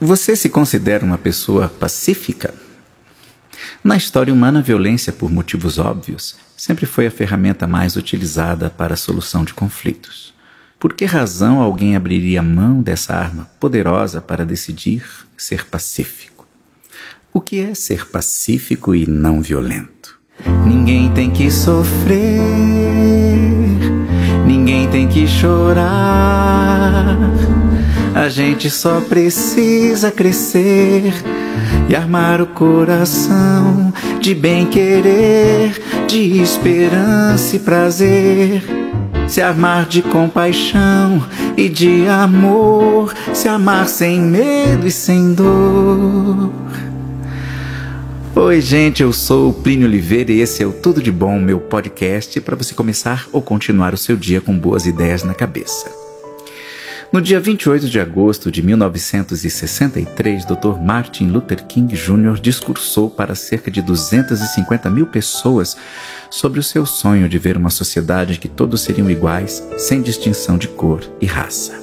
Você se considera uma pessoa pacífica? Na história humana, a violência, por motivos óbvios, sempre foi a ferramenta mais utilizada para a solução de conflitos. Por que razão alguém abriria mão dessa arma poderosa para decidir ser pacífico? O que é ser pacífico e não violento? Ninguém tem que sofrer, ninguém tem que chorar. A gente só precisa crescer e armar o coração de bem-querer, de esperança e prazer. Se armar de compaixão e de amor, se amar sem medo e sem dor. Oi, gente, eu sou o Plínio Oliveira e esse é o Tudo de Bom, meu podcast para você começar ou continuar o seu dia com boas ideias na cabeça. No dia 28 de agosto de 1963, Dr. Martin Luther King Jr. discursou para cerca de 250 mil pessoas sobre o seu sonho de ver uma sociedade em que todos seriam iguais, sem distinção de cor e raça.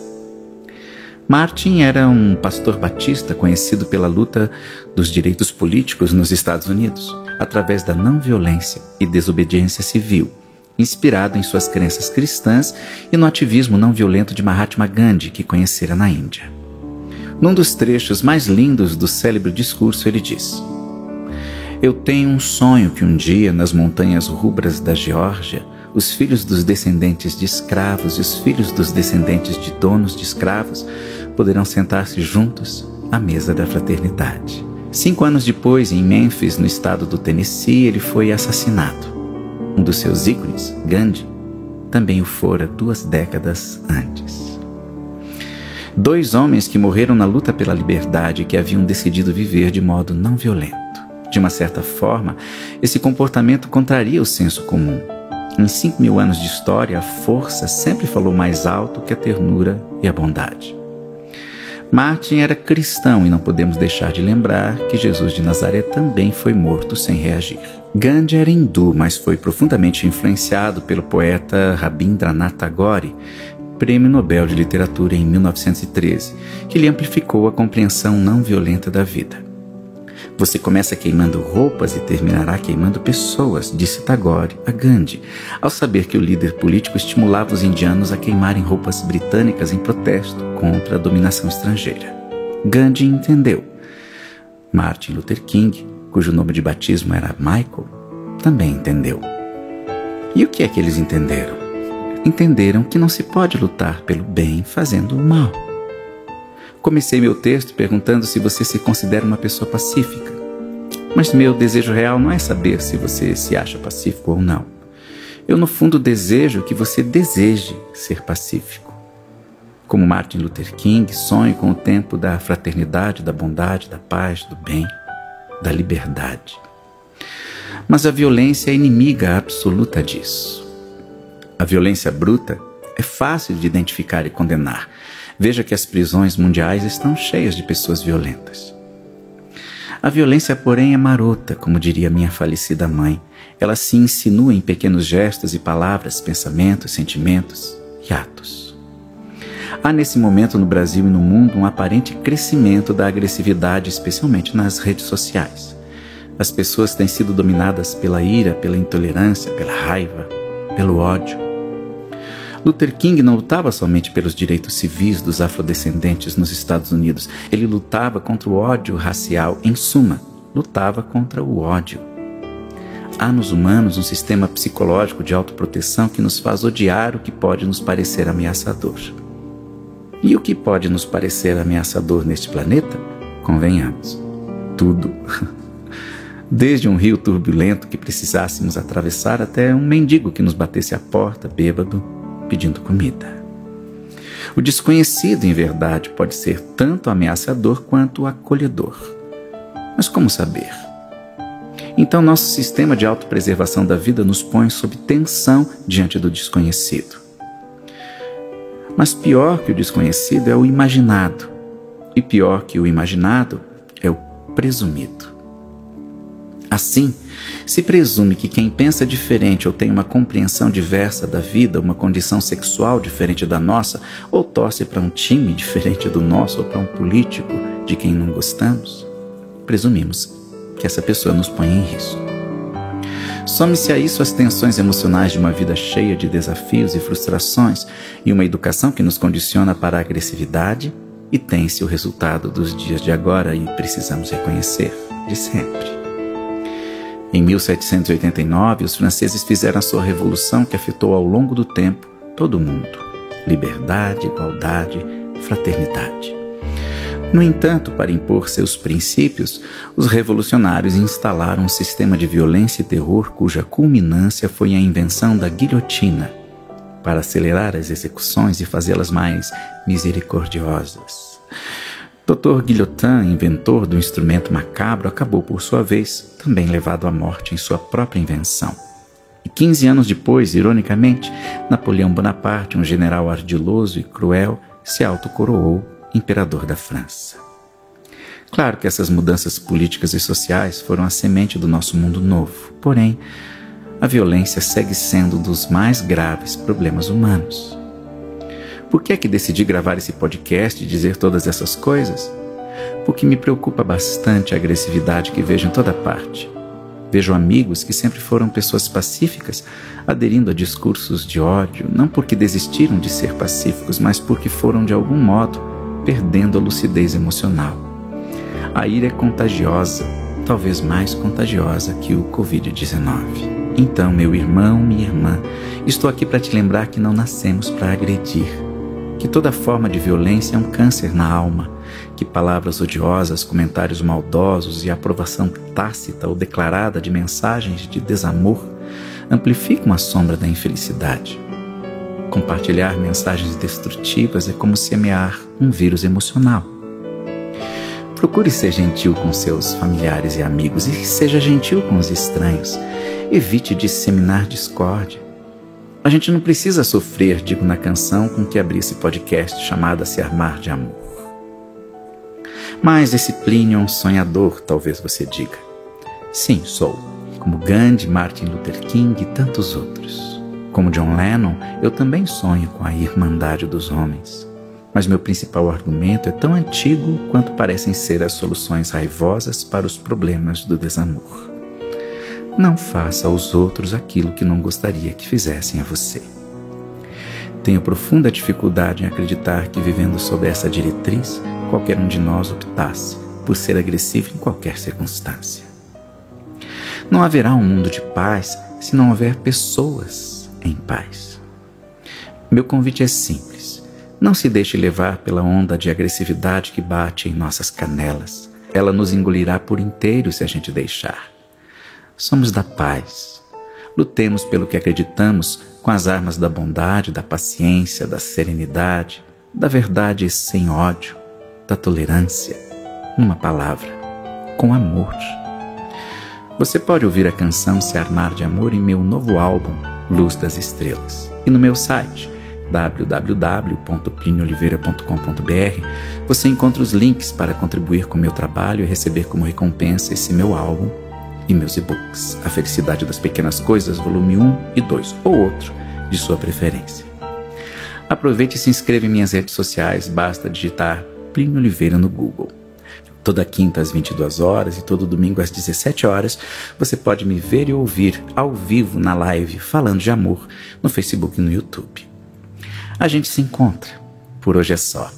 Martin era um pastor batista conhecido pela luta dos direitos políticos nos Estados Unidos, através da não violência e desobediência civil inspirado em suas crenças cristãs e no ativismo não violento de Mahatma Gandhi, que conhecera na Índia. Num dos trechos mais lindos do célebre discurso, ele diz: Eu tenho um sonho que um dia, nas montanhas rubras da Geórgia, os filhos dos descendentes de escravos e os filhos dos descendentes de donos de escravos poderão sentar-se juntos à mesa da fraternidade. Cinco anos depois, em Memphis, no estado do Tennessee, ele foi assassinado. Um dos seus ícones, Gandhi, também o fora duas décadas antes. Dois homens que morreram na luta pela liberdade e que haviam decidido viver de modo não violento. De uma certa forma, esse comportamento contraria o senso comum. Em cinco mil anos de história, a força sempre falou mais alto que a ternura e a bondade. Martin era cristão e não podemos deixar de lembrar que Jesus de Nazaré também foi morto sem reagir. Gandhi era hindu, mas foi profundamente influenciado pelo poeta Rabindranath Tagore, Prêmio Nobel de Literatura em 1913, que lhe amplificou a compreensão não violenta da vida. Você começa queimando roupas e terminará queimando pessoas, disse Tagore a Gandhi, ao saber que o líder político estimulava os indianos a queimarem roupas britânicas em protesto contra a dominação estrangeira. Gandhi entendeu. Martin Luther King, cujo nome de batismo era Michael, também entendeu. E o que é que eles entenderam? Entenderam que não se pode lutar pelo bem fazendo o mal. Comecei meu texto perguntando se você se considera uma pessoa pacífica. Mas meu desejo real não é saber se você se acha pacífico ou não. Eu, no fundo, desejo que você deseje ser pacífico. Como Martin Luther King, sonhe com o tempo da fraternidade, da bondade, da paz, do bem, da liberdade. Mas a violência é inimiga absoluta disso. A violência bruta é fácil de identificar e condenar, Veja que as prisões mundiais estão cheias de pessoas violentas. A violência, porém, é marota, como diria minha falecida mãe. Ela se insinua em pequenos gestos e palavras, pensamentos, sentimentos e atos. Há nesse momento no Brasil e no mundo um aparente crescimento da agressividade, especialmente nas redes sociais. As pessoas têm sido dominadas pela ira, pela intolerância, pela raiva, pelo ódio. Luther King não lutava somente pelos direitos civis dos afrodescendentes nos Estados Unidos, ele lutava contra o ódio racial, em suma, lutava contra o ódio. Há nos humanos um sistema psicológico de autoproteção que nos faz odiar o que pode nos parecer ameaçador. E o que pode nos parecer ameaçador neste planeta? Convenhamos, tudo. Desde um rio turbulento que precisássemos atravessar até um mendigo que nos batesse à porta, bêbado, pedindo comida. O desconhecido, em verdade, pode ser tanto ameaçador quanto acolhedor. Mas como saber? Então, nosso sistema de autopreservação da vida nos põe sob tensão diante do desconhecido. Mas pior que o desconhecido é o imaginado, e pior que o imaginado é o presumido. Assim, se presume que quem pensa diferente ou tem uma compreensão diversa da vida, uma condição sexual diferente da nossa, ou torce para um time diferente do nosso ou para um político de quem não gostamos, presumimos que essa pessoa nos põe em risco. Some-se a isso as tensões emocionais de uma vida cheia de desafios e frustrações e uma educação que nos condiciona para a agressividade, e tem-se o resultado dos dias de agora e precisamos reconhecer de sempre. Em 1789, os franceses fizeram a sua revolução que afetou ao longo do tempo todo o mundo: liberdade, igualdade, fraternidade. No entanto, para impor seus princípios, os revolucionários instalaram um sistema de violência e terror cuja culminância foi a invenção da guilhotina, para acelerar as execuções e fazê-las mais misericordiosas. Dr. Guillotin, inventor do instrumento macabro, acabou, por sua vez, também levado à morte em sua própria invenção. E 15 anos depois, ironicamente, Napoleão Bonaparte, um general ardiloso e cruel, se autocoroou imperador da França. Claro que essas mudanças políticas e sociais foram a semente do nosso mundo novo, porém, a violência segue sendo um dos mais graves problemas humanos. Por que é que decidi gravar esse podcast e dizer todas essas coisas? Porque me preocupa bastante a agressividade que vejo em toda parte. Vejo amigos que sempre foram pessoas pacíficas aderindo a discursos de ódio, não porque desistiram de ser pacíficos, mas porque foram de algum modo perdendo a lucidez emocional. A ira é contagiosa, talvez mais contagiosa que o Covid-19. Então, meu irmão, minha irmã, estou aqui para te lembrar que não nascemos para agredir, que toda forma de violência é um câncer na alma, que palavras odiosas, comentários maldosos e aprovação tácita ou declarada de mensagens de desamor amplificam a sombra da infelicidade. Compartilhar mensagens destrutivas é como semear um vírus emocional. Procure ser gentil com seus familiares e amigos e seja gentil com os estranhos. Evite disseminar discórdia. A gente não precisa sofrer, digo na canção com que abri esse podcast chamada Se Armar de Amor. Mas esse Plínio é um sonhador, talvez você diga. Sim, sou, como Gandhi, Martin Luther King e tantos outros. Como John Lennon, eu também sonho com a irmandade dos homens. Mas meu principal argumento é tão antigo quanto parecem ser as soluções raivosas para os problemas do desamor. Não faça aos outros aquilo que não gostaria que fizessem a você. Tenho profunda dificuldade em acreditar que, vivendo sob essa diretriz, qualquer um de nós optasse por ser agressivo em qualquer circunstância. Não haverá um mundo de paz se não houver pessoas em paz. Meu convite é simples. Não se deixe levar pela onda de agressividade que bate em nossas canelas. Ela nos engolirá por inteiro se a gente deixar. Somos da paz. Lutemos pelo que acreditamos com as armas da bondade, da paciência, da serenidade, da verdade sem ódio, da tolerância. Numa palavra, com amor. Você pode ouvir a canção Se Armar de Amor em meu novo álbum, Luz das Estrelas. E no meu site www.plinioliveira.com.br você encontra os links para contribuir com meu trabalho e receber como recompensa esse meu álbum e meus e-books, A Felicidade das Pequenas Coisas, volume 1 e 2, ou outro, de sua preferência. Aproveite e se inscreva em minhas redes sociais, basta digitar Plínio Oliveira no Google. Toda quinta às 22 horas e todo domingo às 17 horas, você pode me ver e ouvir ao vivo na live Falando de Amor no Facebook e no YouTube. A gente se encontra. Por hoje é só.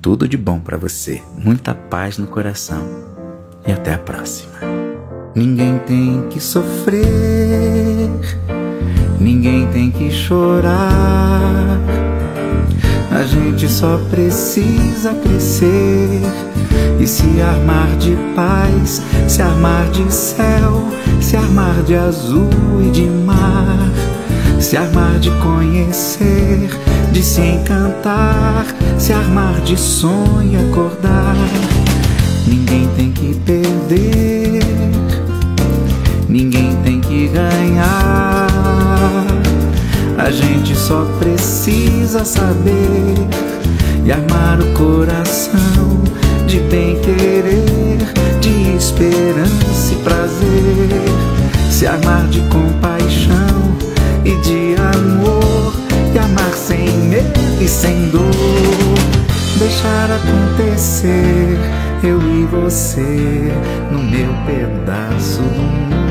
Tudo de bom para você, muita paz no coração e até a próxima. Ninguém tem que sofrer, ninguém tem que chorar. A gente só precisa crescer e se armar de paz, se armar de céu, se armar de azul e de mar, se armar de conhecer, de se encantar, se armar de sonho e acordar. Ninguém tem que perder, ninguém tem que ganhar. A gente só precisa saber e armar o coração de bem querer, de esperança e prazer, se amar de compaixão e de amor, e amar sem medo e sem dor, deixar acontecer eu e você no meu pedaço do mundo.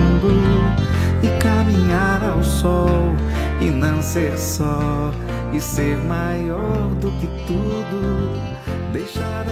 E caminhar ao sol e não ser só e ser maior do que tudo. Deixar